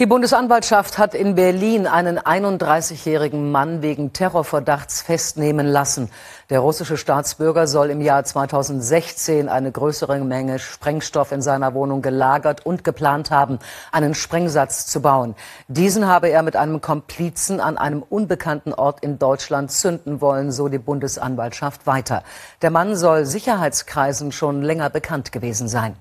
Die Bundesanwaltschaft hat in Berlin einen 31-jährigen Mann wegen Terrorverdachts festnehmen lassen. Der russische Staatsbürger soll im Jahr 2016 eine größere Menge Sprengstoff in seiner Wohnung gelagert und geplant haben, einen Sprengsatz zu bauen. Diesen habe er mit einem Komplizen an einem unbekannten Ort in Deutschland zünden wollen, so die Bundesanwaltschaft weiter. Der Mann soll Sicherheitskreisen schon länger bekannt gewesen sein.